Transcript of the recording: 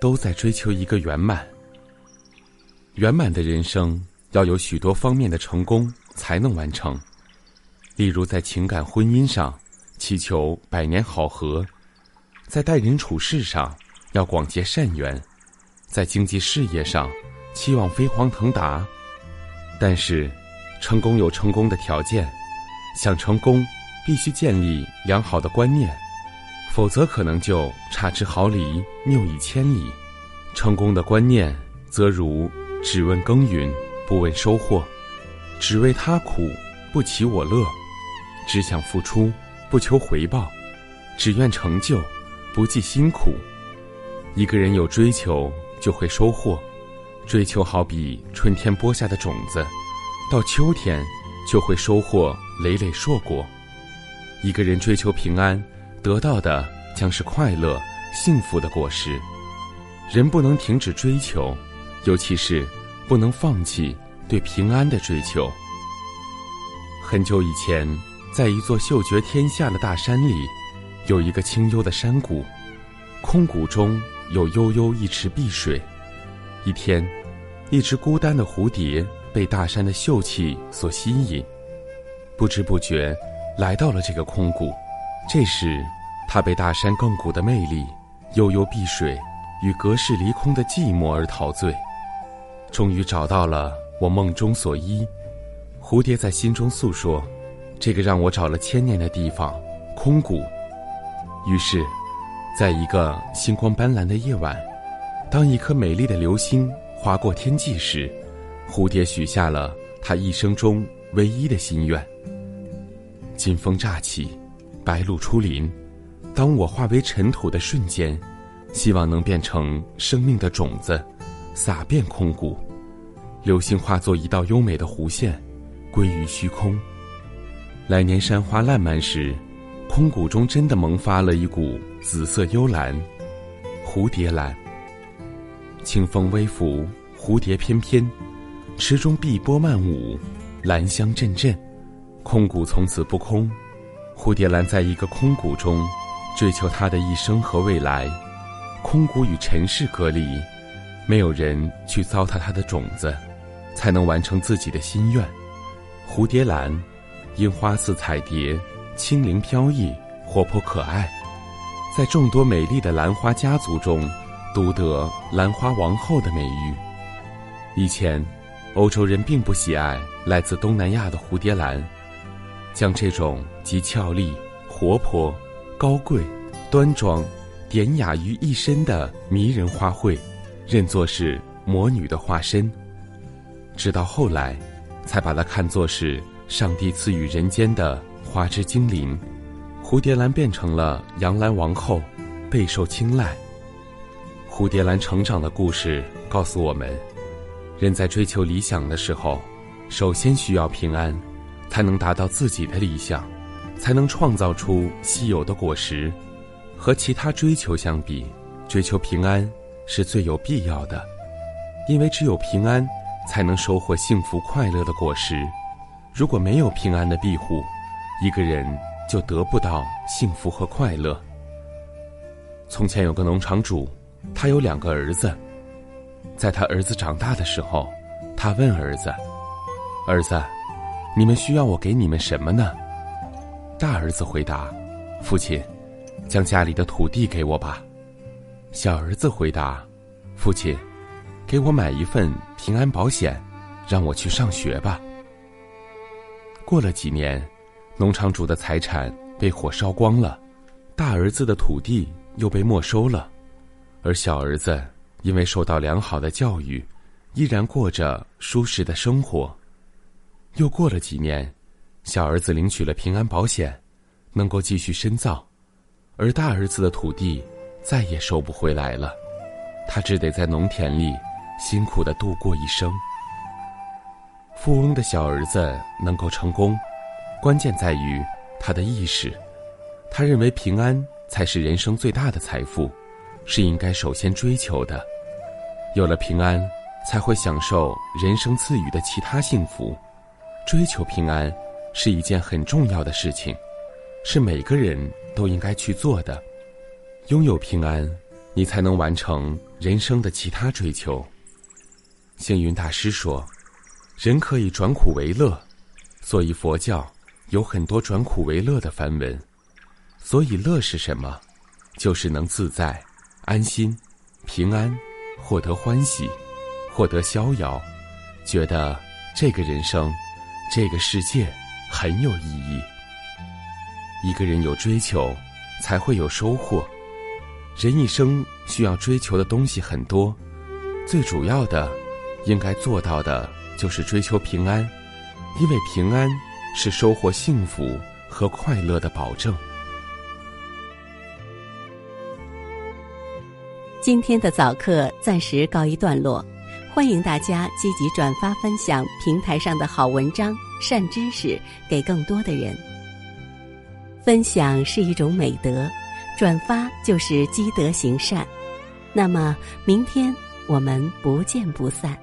都在追求一个圆满，圆满的人生要有许多方面的成功才能完成。例如，在情感婚姻上，祈求百年好合；在待人处事上，要广结善缘；在经济事业上，期望飞黄腾达。但是，成功有成功的条件，想成功，必须建立良好的观念，否则可能就差之毫厘，谬以千里。成功的观念，则如只问耕耘，不问收获；只为他苦，不其我乐。只想付出，不求回报；只愿成就，不计辛苦。一个人有追求，就会收获。追求好比春天播下的种子，到秋天就会收获累累硕果。一个人追求平安，得到的将是快乐、幸福的果实。人不能停止追求，尤其是不能放弃对平安的追求。很久以前。在一座嗅觉天下的大山里，有一个清幽的山谷，空谷中有悠悠一池碧水。一天，一只孤单的蝴蝶被大山的秀气所吸引，不知不觉来到了这个空谷。这时，它被大山亘古的魅力、悠悠碧水与隔世离空的寂寞而陶醉。终于找到了我梦中所依。蝴蝶在心中诉说。这个让我找了千年的地方，空谷。于是，在一个星光斑斓的夜晚，当一颗美丽的流星划过天际时，蝴蝶许下了他一生中唯一的心愿。金风乍起，白露初临，当我化为尘土的瞬间，希望能变成生命的种子，洒遍空谷。流星化作一道优美的弧线，归于虚空。来年山花烂漫时，空谷中真的萌发了一股紫色幽兰，蝴蝶兰。清风微拂，蝴蝶翩翩，池中碧波漫舞，兰香阵阵，空谷从此不空。蝴蝶兰在一个空谷中，追求它的一生和未来。空谷与尘世隔离，没有人去糟蹋它的种子，才能完成自己的心愿。蝴蝶兰。因花似彩蝶，轻灵飘逸，活泼可爱，在众多美丽的兰花家族中，独得“兰花王后”的美誉。以前，欧洲人并不喜爱来自东南亚的蝴蝶兰，将这种集俏丽、活泼、高贵、端庄、典雅于一身的迷人花卉，认作是魔女的化身。直到后来，才把它看作是。上帝赐予人间的花之精灵，蝴蝶兰变成了杨兰王后，备受青睐。蝴蝶兰成长的故事告诉我们：人在追求理想的时候，首先需要平安，才能达到自己的理想，才能创造出稀有的果实。和其他追求相比，追求平安是最有必要的，因为只有平安，才能收获幸福快乐的果实。如果没有平安的庇护，一个人就得不到幸福和快乐。从前有个农场主，他有两个儿子。在他儿子长大的时候，他问儿子：“儿子，你们需要我给你们什么呢？”大儿子回答：“父亲，将家里的土地给我吧。”小儿子回答：“父亲，给我买一份平安保险，让我去上学吧。”过了几年，农场主的财产被火烧光了，大儿子的土地又被没收了，而小儿子因为受到良好的教育，依然过着舒适的生活。又过了几年，小儿子领取了平安保险，能够继续深造，而大儿子的土地再也收不回来了。他只得在农田里辛苦的度过一生。富翁的小儿子能够成功，关键在于他的意识。他认为平安才是人生最大的财富，是应该首先追求的。有了平安，才会享受人生赐予的其他幸福。追求平安是一件很重要的事情，是每个人都应该去做的。拥有平安，你才能完成人生的其他追求。星云大师说。人可以转苦为乐，所以佛教有很多转苦为乐的梵文。所以乐是什么？就是能自在、安心、平安，获得欢喜，获得逍遥，觉得这个人生、这个世界很有意义。一个人有追求，才会有收获。人一生需要追求的东西很多，最主要的，应该做到的。就是追求平安，因为平安是收获幸福和快乐的保证。今天的早课暂时告一段落，欢迎大家积极转发分享平台上的好文章、善知识给更多的人。分享是一种美德，转发就是积德行善。那么，明天我们不见不散。